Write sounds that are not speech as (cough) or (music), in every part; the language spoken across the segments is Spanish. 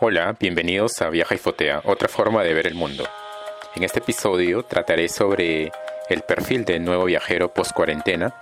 Hola, bienvenidos a Viaja y Fotea, otra forma de ver el mundo. En este episodio trataré sobre el perfil del nuevo viajero post cuarentena,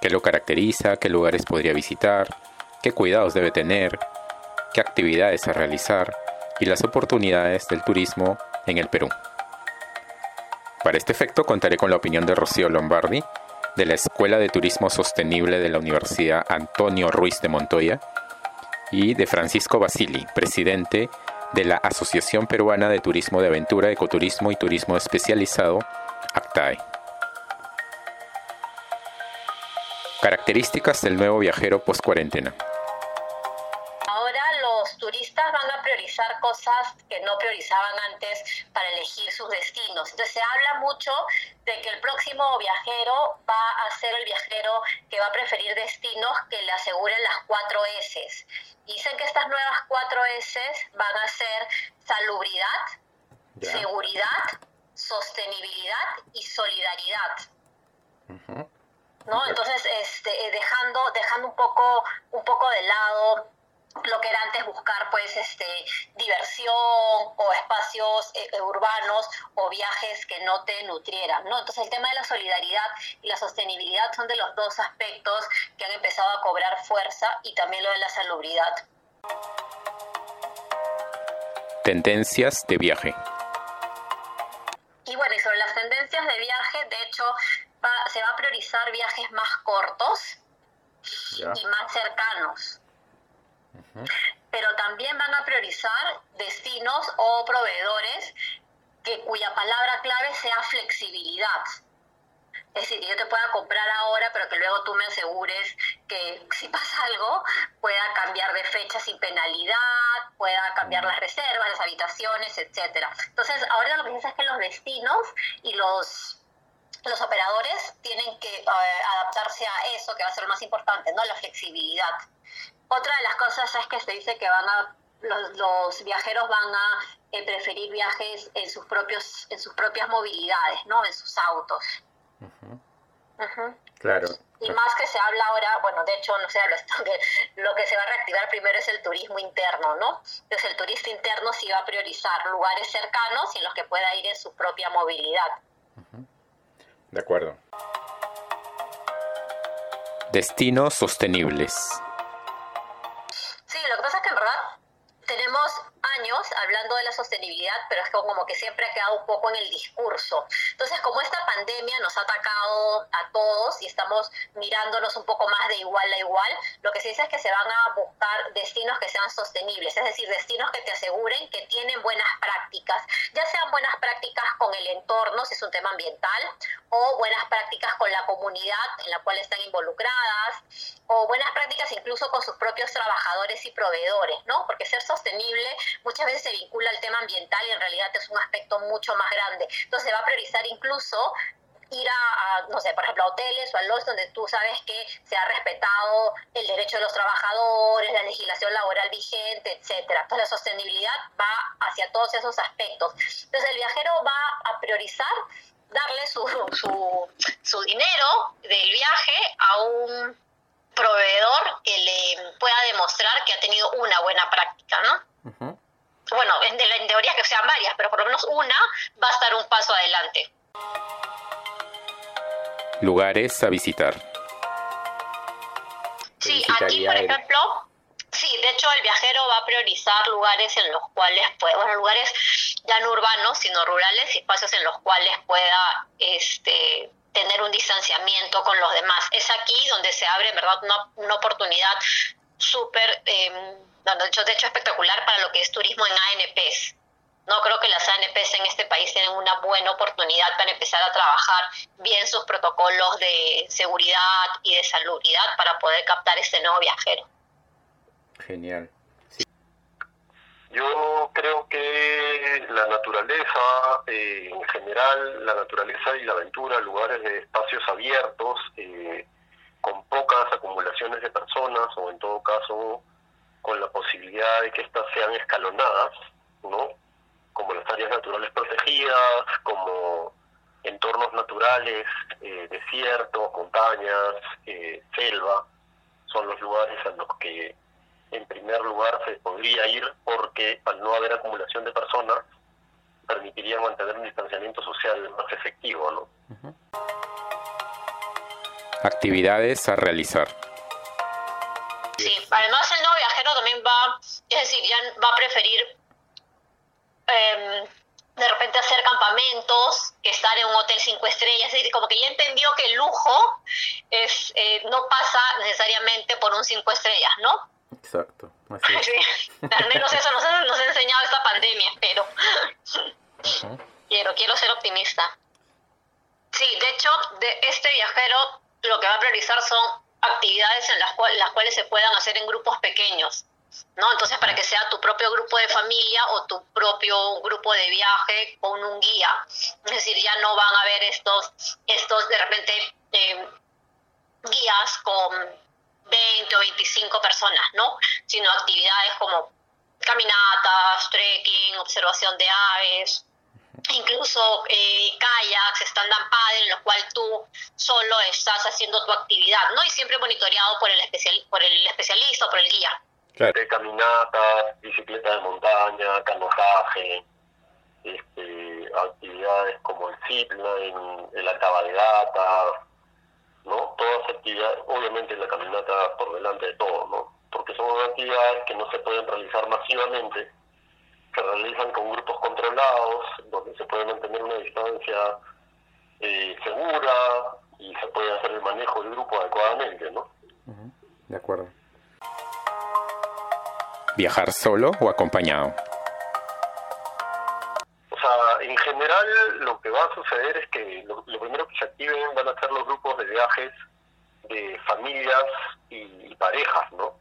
qué lo caracteriza, qué lugares podría visitar, qué cuidados debe tener, qué actividades a realizar y las oportunidades del turismo en el Perú. Para este efecto contaré con la opinión de Rocío Lombardi, de la Escuela de Turismo Sostenible de la Universidad Antonio Ruiz de Montoya, y de Francisco Basili, presidente de la Asociación Peruana de Turismo de Aventura, Ecoturismo y Turismo Especializado, ACTAE. Características del nuevo viajero post-cuarentena turistas van a priorizar cosas que no priorizaban antes para elegir sus destinos. Entonces se habla mucho de que el próximo viajero va a ser el viajero que va a preferir destinos que le aseguren las cuatro S. Dicen que estas nuevas cuatro S van a ser salubridad, seguridad, sostenibilidad y solidaridad. ¿no? Entonces, este, eh, dejando, dejando un poco, un poco de lado lo que era antes buscar pues este diversión o espacios eh, eh, urbanos o viajes que no te nutrieran, ¿no? Entonces el tema de la solidaridad y la sostenibilidad son de los dos aspectos que han empezado a cobrar fuerza y también lo de la salubridad. Tendencias de viaje. Y bueno, y sobre las tendencias de viaje, de hecho, se va a priorizar viajes más cortos y más cercanos pero también van a priorizar destinos o proveedores que, cuya palabra clave sea flexibilidad. Es decir, que yo te pueda comprar ahora, pero que luego tú me asegures que (laughs) si pasa algo, pueda cambiar de fecha sin penalidad, pueda cambiar las reservas, las habitaciones, etcétera. Entonces, ahora lo que piensa es que los destinos y los los operadores tienen que eh, adaptarse a eso, que va a ser lo más importante, ¿no? La flexibilidad. Otra de las cosas es que se dice que van a los, viajeros van a eh, preferir viajes en sus propios en sus propias movilidades, ¿no? En sus autos. Claro. Y más que se habla ahora, bueno, de hecho no se habla esto, que lo que se va a reactivar primero es el turismo interno, ¿no? Entonces el turista interno sí va a priorizar lugares cercanos y en los que pueda ir en su propia movilidad. De acuerdo. Destinos sostenibles. De la sostenibilidad, pero es como que siempre ha quedado un poco en el discurso. Entonces, como esta pandemia nos ha atacado a todos y estamos mirándonos un poco más de igual a igual, lo que se dice es que se van a buscar destinos que sean sostenibles, es decir, destinos que te aseguren que tienen buenas prácticas, ya sean buenas prácticas con el entorno, si es un tema ambiental, o buenas prácticas con la comunidad en la cual están involucradas, o buenas prácticas incluso con sus propios trabajadores y proveedores, ¿no? Porque ser sostenible muchas veces se vincula al tema ambiental y en realidad es un aspecto mucho más grande. Entonces se va a priorizar incluso ir a, no sé, por ejemplo, a hoteles o a los donde tú sabes que se ha respetado el derecho de los trabajadores, la legislación laboral vigente, etcétera. Entonces la sostenibilidad va hacia todos esos aspectos. Entonces el viajero va a priorizar darle su, su, su dinero del viaje a un proveedor que le pueda demostrar que ha tenido una buena práctica, ¿no? Bueno, en, en teoría que sean varias, pero por lo menos una va a estar un paso adelante. Lugares a visitar. Sí, aquí por ejemplo, sí, de hecho el viajero va a priorizar lugares en los cuales puede, bueno, lugares ya no urbanos, sino rurales y espacios en los cuales pueda este tener un distanciamiento con los demás. Es aquí donde se abre, verdad, una, una oportunidad súper, eh, de, hecho, de hecho espectacular para lo que es turismo en ANPs. No creo que las ANPs en este país tienen una buena oportunidad para empezar a trabajar bien sus protocolos de seguridad y de salubridad para poder captar este nuevo viajero. Genial. Yo creo que la naturaleza, eh, en general, la naturaleza y la aventura, lugares de espacios abiertos, eh, con pocas acumulaciones de personas o en todo caso con la posibilidad de que éstas sean escalonadas, ¿no? Como las áreas naturales protegidas, como entornos naturales, eh, desiertos, montañas, selva, son los lugares en los que en primer lugar se podría ir porque al no haber acumulación de personas permitiría mantener un distanciamiento social más efectivo, ¿no? Actividades a realizar. Sí, además el nuevo viajero también va, es decir, ya va a preferir em, de repente hacer campamentos que estar en un hotel cinco estrellas, es decir, como que ya entendió que el lujo es eh, no pasa necesariamente por un cinco estrellas, ¿no? Exacto. (laughs) al menos eso nos, nos, ha enseñado esta pandemia, pero quiero, quiero ser optimista. Sí, de hecho, de este viajero lo que va a priorizar son actividades en las, cuales, las cuales se puedan hacer en grupos pequeños. ¿No? Entonces, para que sea tu propio grupo de familia o tu propio grupo de viaje con un guía. Es decir, ya no van a haber estos, estos de repente, eh, guías con 20 o 25 personas, ¿no? Sino actividades como caminatas, trekking, observación de aves, incluso eh, kayaks, stand-up paddle, en los cual tú solo estás haciendo tu actividad, ¿no? Y siempre monitoreado por el, especial, por el especialista o por el guía. De caminatas, bicicleta de montaña, canotaje, este, actividades como el zipline, la cabalgata, ¿no? Todas actividades, obviamente la caminata por delante de todo, ¿no? Porque son actividades que no se pueden realizar masivamente, se realizan con grupos controlados, donde se puede mantener una distancia eh, segura y se puede hacer el manejo del grupo adecuadamente, ¿no? De acuerdo. ¿Viajar solo o acompañado? en general lo que va a suceder es que lo, primero que se activen van a ser los grupos de viajes de familias y, parejas, ¿no?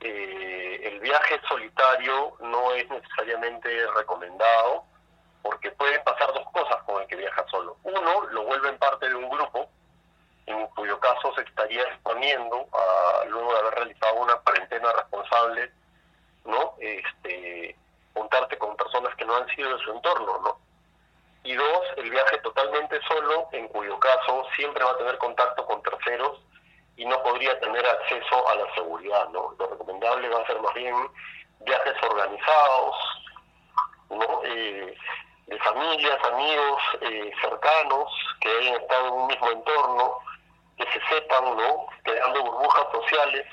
Eh, el viaje solitario no es necesariamente recomendado porque pueden pasar dos cosas con el que viaja solo. Uno, lo vuelven parte de un grupo, en cuyo caso se estaría exponiendo a, luego de haber realizado una cuarentena responsable, ¿no? Este, juntarte con personas que no han sido de su entorno, ¿no? Y dos, el viaje totalmente solo, en cuyo caso siempre va a tener contacto con terceros y no podría tener acceso a la seguridad, ¿no? Lo recomendable va a ser más bien viajes organizados, ¿no? Eh, de familias, amigos eh, cercanos que hayan estado en un mismo entorno, que se sepan, ¿no? Creando burbujas sociales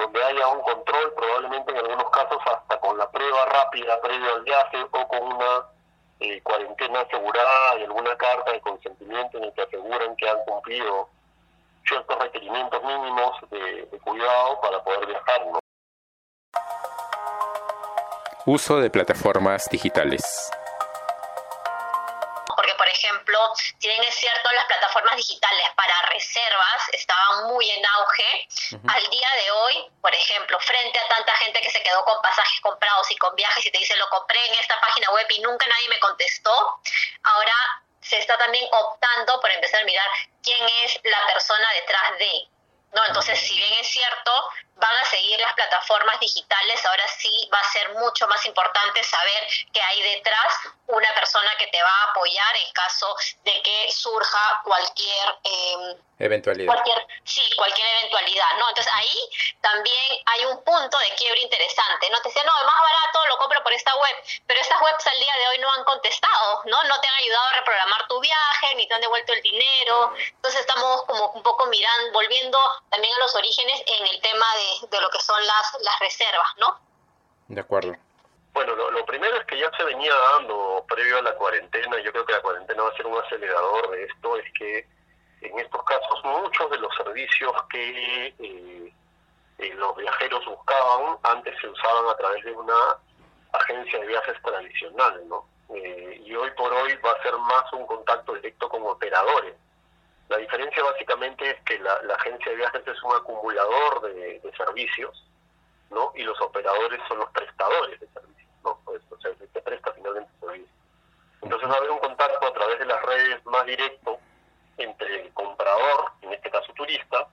donde haya un control, probablemente en algunos casos hasta con la prueba rápida previo al viaje o con una eh, cuarentena asegurada y alguna carta de consentimiento en el que aseguran que han cumplido ciertos requerimientos mínimos de, cuidado para poder viajar. Uso de plataformas digitales ejemplo, si bien es cierto, las plataformas digitales para reservas estaban muy en auge, al día de hoy, por ejemplo, frente a tanta gente que se quedó con pasajes comprados y con viajes y te dice, lo compré en esta página web y nunca nadie me contestó, ahora se está también optando por empezar a mirar quién es la persona detrás de. ¿No? Entonces, si bien es cierto, van a seguir las plataformas digitales, ahora sí va a ser mucho más importante saber que hay detrás una persona que te va a apoyar en caso de que surja cualquier... Eh, eventualidad. Cualquier, sí, cualquier eventualidad, ¿no? Entonces ahí también hay un punto de quiebre interesante, ¿no? Te decía, no, es más barato, lo compro por esta web, pero estas webs al día de hoy no han contestado, ¿no? No te han ayudado a reprogramar tu viaje, ni te han devuelto el dinero, entonces estamos como un poco mirando, volviendo también a los orígenes en el tema de, de lo que son las, las reservas, ¿no? De acuerdo. Bueno, lo, primero es que ya se venía dando previo a la cuarentena, yo creo que la cuarentena va a ser un acelerador de esto, es que en estos casos muchos de los servicios que eh, eh, los viajeros buscaban antes se usaban a través de una agencia de viajes tradicional, ¿no? Eh, y hoy por hoy va a ser más un contacto directo con operadores. La diferencia básicamente es que la, agencia de viajes es un acumulador de, de servicios, ¿no? Y los operadores son los prestadores de servicios. ¿no? Pues, o sea, se presta finalmente servicio. Entonces va a haber un contacto a través de las redes más directo entre el comprador, en este caso turista,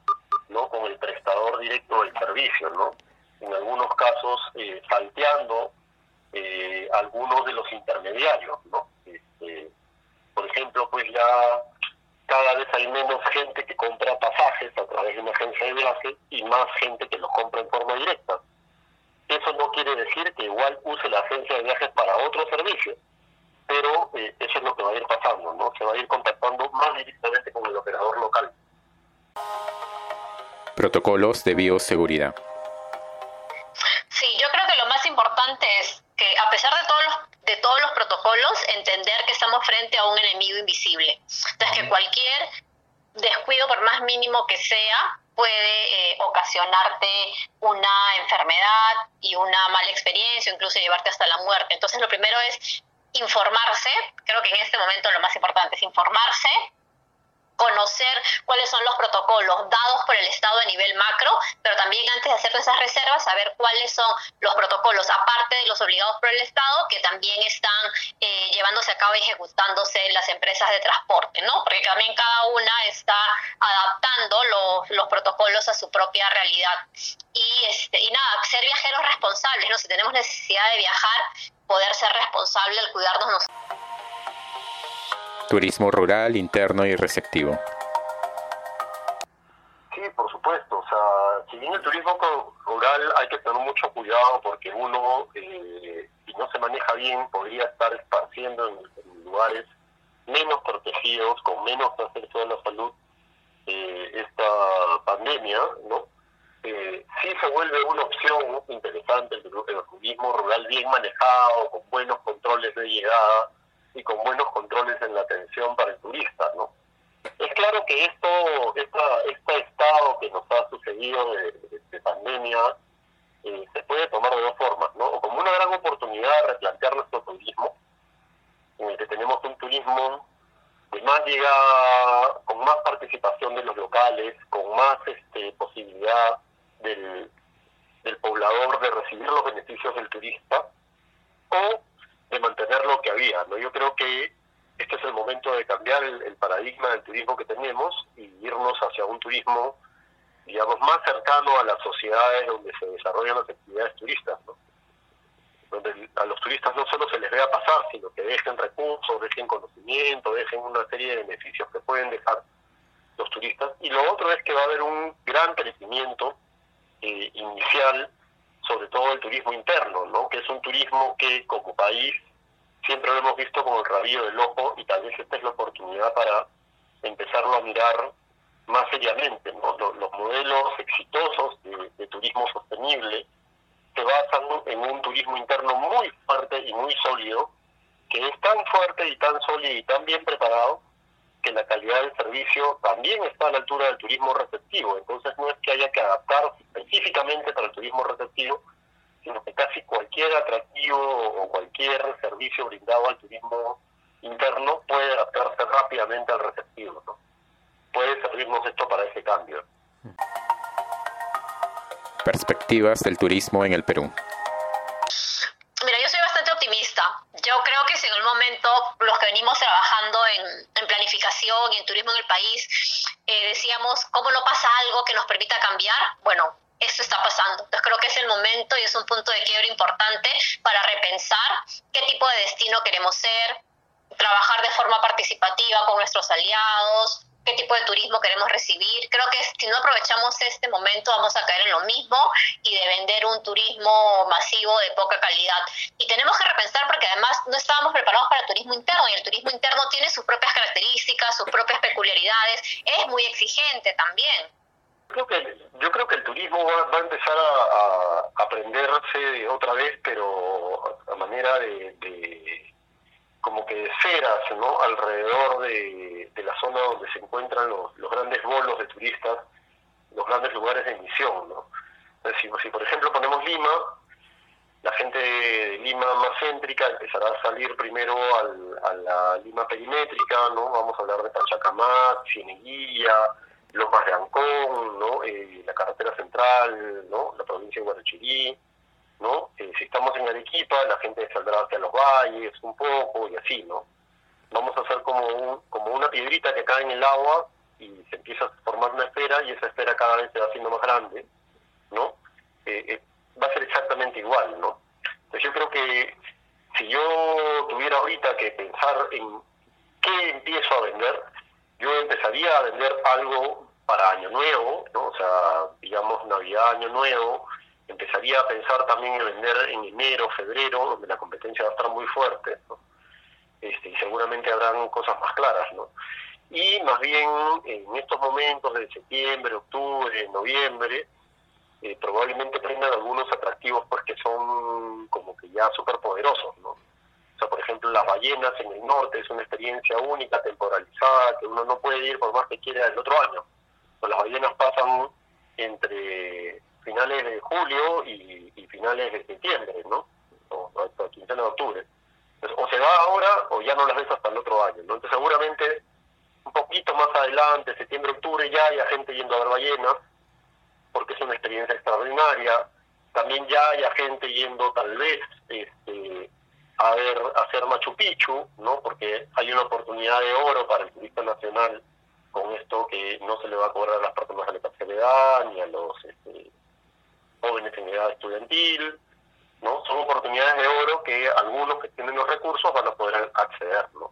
¿no? con el prestador directo del servicio, ¿no? En algunos casos eh, salteando eh, algunos de los intermediarios, ¿no? Este, por ejemplo, pues ya cada vez hay menos gente que compra pasajes a través de una agencia de viaje y más gente que los compra en forma directa. quiere decir que igual use la agencia de viajes para otro servicio, pero eh, eso es lo que va a ir pasando, ¿no? Se va a ir contactando más directamente con el operador local. Protocolos de bioseguridad. Sí, yo creo que lo más importante es que a pesar de todos los de todos los protocolos, entender que estamos frente a un enemigo invisible. Entonces, que cualquier descuido, por más mínimo que sea, puede eh, ocasionarte una enfermedad y una mala experiencia, incluso llevarte hasta la muerte. Entonces, lo primero es informarse, creo que en este momento lo más importante es informarse, conocer cuáles son los protocolos dados por el Estado a nivel macro, pero también antes de hacer esas reservas, saber cuáles son los protocolos, aparte de los obligados por el Estado, que también están eh, llevándose a cabo y ejecutándose las empresas de transporte, ¿no? Porque también cada una está adaptando los, los protocolos a su propia realidad. Y, este, y nada, ser viajeros responsables, ¿no? Si tenemos necesidad de viajar, poder ser responsable al cuidarnos nosotros. Turismo rural, interno y receptivo. Sí, por supuesto. O sea, si bien el turismo rural hay que tener mucho cuidado porque uno, eh, si no se maneja bien, podría estar esparciendo en, lugares menos protegidos, con menos acceso a la salud, eh, esta pandemia, ¿no? Eh, sí se vuelve una opción interesante el turismo rural bien manejado, con buenos controles de llegada, y con buenos controles en la atención para el turista, ¿no? Es claro que esto, esta, este estado que nos ha sucedido de, pandemia, eh, se puede tomar de dos formas, ¿no? O como una gran oportunidad de replantear nuestro turismo, en el que tenemos un turismo de más llegada, con más participación de los locales, con más este, posibilidad del, poblador de recibir los beneficios del turista, o de mantener lo que había. ¿no? Yo creo que este es el momento de cambiar el, paradigma del turismo que tenemos y irnos hacia un turismo, digamos, más cercano a las sociedades donde se desarrollan las actividades turistas, ¿no? donde a los turistas no solo se les vea pasar, sino que dejen recursos, dejen conocimiento, dejen una serie de beneficios que pueden dejar los turistas. Y lo otro es que va a haber un gran crecimiento eh, inicial sobre todo el turismo interno, ¿no? que es un turismo que como país siempre lo hemos visto como el rabillo del ojo y tal vez esta es la oportunidad para empezarlo a mirar más seriamente. Los, modelos exitosos de, turismo sostenible se basan en un turismo interno muy fuerte y muy sólido, que es tan fuerte y tan sólido y tan bien preparado que la calidad del servicio también está a la altura del turismo receptivo. Entonces no es que haya que adaptar específicamente para el turismo receptivo, sino que casi cualquier atractivo o cualquier servicio brindado al turismo interno puede adaptarse rápidamente al receptivo. ¿no? Puede servirnos esto para ese cambio. Perspectivas del turismo en el Perú. Los que venimos trabajando en, planificación y en turismo en el país eh, decíamos, ¿cómo no pasa algo que nos permita cambiar? Bueno, eso está pasando. Entonces creo que es el momento y es un punto de quiebre importante para repensar qué tipo de destino queremos ser, trabajar de forma participativa con nuestros aliados, qué tipo de turismo queremos recibir. Creo que si no aprovechamos este momento vamos a caer en lo mismo y de vender un turismo masivo de poca calidad. Y tenemos que repensar porque además no estábamos preparados para el turismo interno y el turismo interno tiene sus propias características, sus propias peculiaridades, es muy exigente también. Creo que, yo creo que el turismo va, a empezar a, aprenderse otra vez, pero a manera de como que ceras ¿no? alrededor de, la zona donde se encuentran los, grandes bolos de turistas, los grandes lugares de emisión. ¿no? si, por ejemplo ponemos Lima, la gente de Lima más céntrica empezará a salir primero a la Lima perimétrica, ¿no? vamos a hablar de Pachacamac, Cieneguilla, Lomas de Ancón, ¿no? Eh, la carretera central, ¿no? la provincia de Guarachirí, ¿no? Eh, si estamos en Arequipa, la gente saldrá hacia los valles un poco y así, ¿no? Vamos a hacer como, como una piedrita que cae en el agua y se empieza a formar una esfera y esa esfera cada vez se va haciendo más grande, ¿no? Eh, eh, va a ser exactamente igual, ¿no? Entonces yo creo que si yo tuviera ahorita que pensar en qué empiezo a vender, yo empezaría a vender algo para Año Nuevo, ¿no? O sea, digamos Navidad, Año Nuevo, empezaría a pensar también en vender en enero, febrero, donde la competencia va a estar muy fuerte, este, y seguramente habrán cosas más claras, ¿no? Y más bien en estos momentos de septiembre, octubre, noviembre, eh, probablemente prendan algunos atractivos porque son como que ya súper poderosos, ¿no? O sea, por ejemplo, las ballenas en el norte es una experiencia única, temporalizada, que uno no puede ir por más que quiera el otro año. Pues las ballenas pasan entre finales de julio y, finales de septiembre, ¿no? O hasta quincena de octubre. o se va ahora o ya no las ves hasta el otro año. Entonces seguramente un poquito más adelante, septiembre, octubre, ya hay gente yendo a ver ballenas, porque es una experiencia extraordinaria. También ya hay gente yendo tal vez este, a ver a hacer Machu Picchu, ¿no? Porque hay una oportunidad de oro para el turista nacional con esto que no se le va a cobrar a las personas de la tercera edad ni a los este, jóvenes en edad estudiantil, ¿no? Son oportunidades de oro que algunos que tienen los recursos van a poder acceder, ¿no?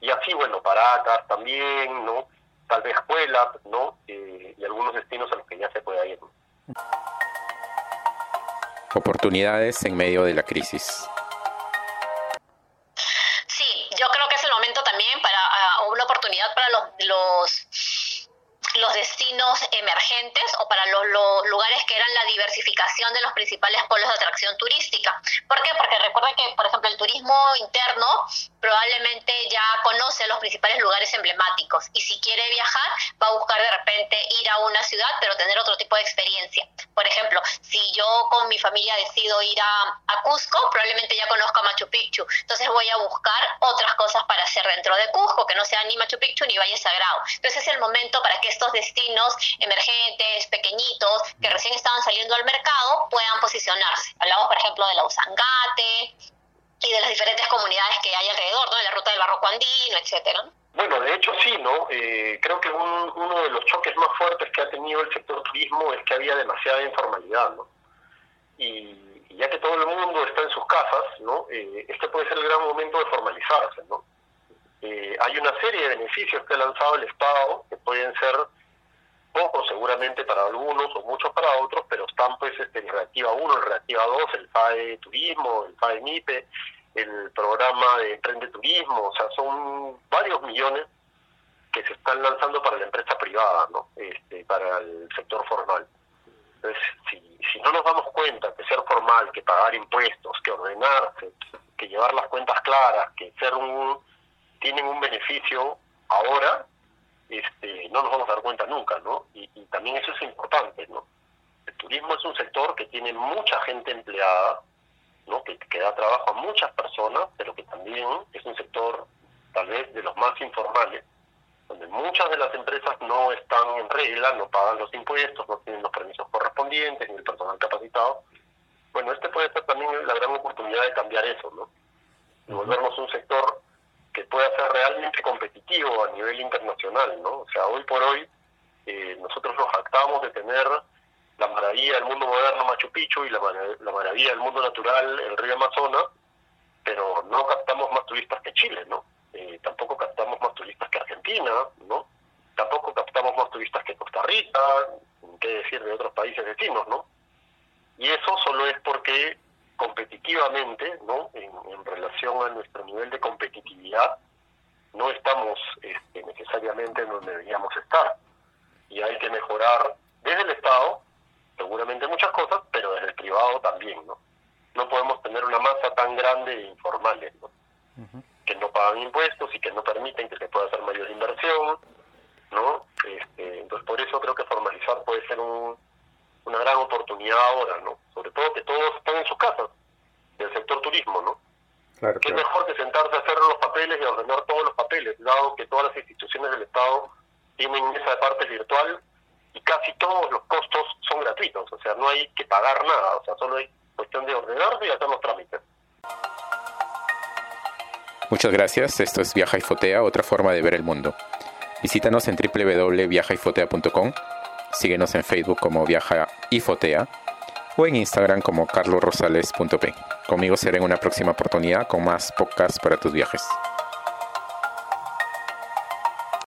Y así, bueno, Paracas también, ¿no? Tal vez escuelas, ¿no? Eh, y algunos destinos a los que ya se puede ir. Oportunidades en medio de la crisis. Diversificación de los principales polos de atracción turística. ¿Por qué? Porque recuerden que, por ejemplo, el turismo interno probablemente ya conoce los principales lugares emblemáticos y si quiere viajar va a buscar de repente ir a una ciudad pero tener otro tipo de experiencia. Por ejemplo, si yo con mi familia decido ir a, a Cusco, probablemente ya conozco a Machu Picchu, entonces voy a buscar otras cosas para hacer dentro de Cusco que no sea ni Machu Picchu ni Valle Sagrado. Entonces es el momento para que estos destinos emergentes, pequeñitos, que recién estaban saliendo al mercado, puedan posicionarse. Hablamos, por ejemplo, de la Usangate y de las diferentes comunidades que hay alrededor, ¿no? De la ruta del barroco andino, etcétera. Bueno, de hecho sí, ¿no? Eh, creo que uno de los choques más fuertes que ha tenido el sector turismo es que había demasiada informalidad, ¿no? Y, ya que todo el mundo está en sus casas, ¿no? Eh, este puede ser el gran momento de formalizarse, ¿no? Eh, hay una serie de beneficios que ha lanzado el Estado que pueden ser para algunos o muchos para otros, pero están pues este, en Reactiva 1, en Reactiva 2, el FAE Turismo, el FAE MIPE, el programa de Emprende Turismo, o sea, son varios millones que se están lanzando para la empresa privada, ¿no? Este, para el sector formal. Entonces, si, si no nos damos cuenta que ser formal, que pagar impuestos, que ordenarse, que llevar las cuentas claras, que ser un tienen un beneficio ahora, este, no nos vamos a dar cuenta nunca, ¿no? Y, también eso es importante, ¿no? El turismo es un sector que tiene mucha gente empleada, ¿no? Que, que da trabajo a muchas personas, pero que también es un sector tal vez de los más informales, donde muchas de las empresas no están en regla, no pagan los impuestos, no tienen los permisos correspondientes, ni el personal capacitado. Bueno, este puede ser también la gran oportunidad de cambiar eso, ¿no? Y volvernos un sector pueda ser realmente competitivo a nivel internacional, ¿no? O sea, hoy por hoy eh, nosotros nos jactamos de tener la maravilla del mundo moderno Machu Picchu y la, la maravilla del mundo natural el río Amazonas, pero no captamos más turistas que Chile, ¿no? Eh, tampoco captamos más turistas que Argentina, ¿no? Tampoco captamos más turistas que Costa Rica, qué decir de otros países vecinos, ¿no? Y eso solo es porque competitivamente, ¿no? En, relación a nuestro nivel de competitividad, no estamos este, necesariamente en donde deberíamos estar. Y hay que mejorar desde el Estado, seguramente muchas cosas, pero desde el privado también, ¿no? No podemos tener una masa tan grande de informales, ¿no? Que no pagan impuestos y que no permiten que se pueda hacer mayor inversión, ¿no? Este, entonces, por eso creo que formalizar puede ser un, una gran oportunidad ahora, ¿no? Sobre todo que todos están en sus casas, del sector turismo, ¿no? Claro, ¿Qué mejor que sentarse a hacer los papeles y ordenar todos los papeles, dado que todas las instituciones del Estado tienen esa parte virtual y casi todos los costos son gratuitos, o sea, no hay que pagar nada, o sea, solo hay cuestión de ordenarse y hacer los trámites. Muchas gracias, esto es Viaja y Fotea, otra forma de ver el mundo. Visítanos en www.viajayfotea.com Síguenos en Facebook como Viaja y Fotea o en Instagram como carlosrosales.p. Conmigo será en una próxima oportunidad con más podcasts para tus viajes.